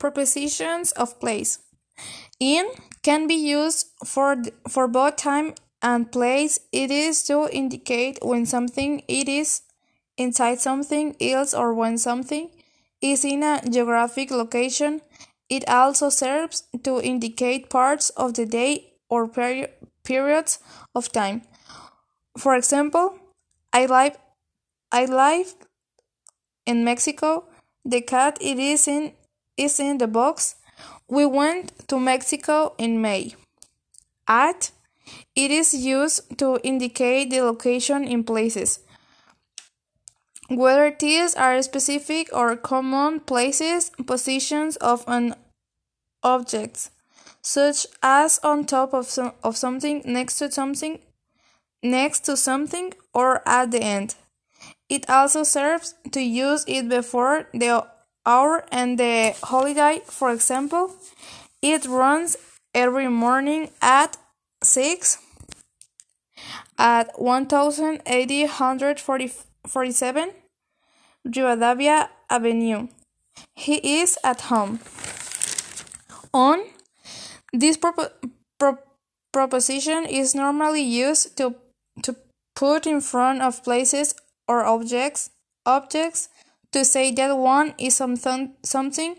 Prepositions of place. In can be used for, for both time and place. It is to indicate when something it is inside something else or when something is in a geographic location. It also serves to indicate parts of the day or peri periods of time. For example, I live I live in Mexico. The cat it is in is in the box. We went to Mexico in May. At it is used to indicate the location in places. Whether these are specific or common places, positions of an object, such as on top of, some, of something, next to something, next to something, or at the end. It also serves to use it before the hour and the holiday. For example, it runs every morning at 6 at 1847 Rivadavia Avenue. He is at home. On this propo pro proposition is normally used to to put in front of places or objects objects to say that one is something something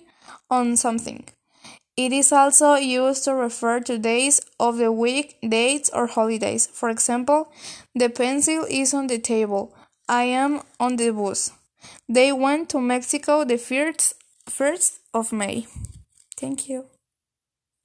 on something. It is also used to refer to days of the week, dates, or holidays. For example, the pencil is on the table. I am on the bus. They went to Mexico the 1st, 1st of May. Thank you.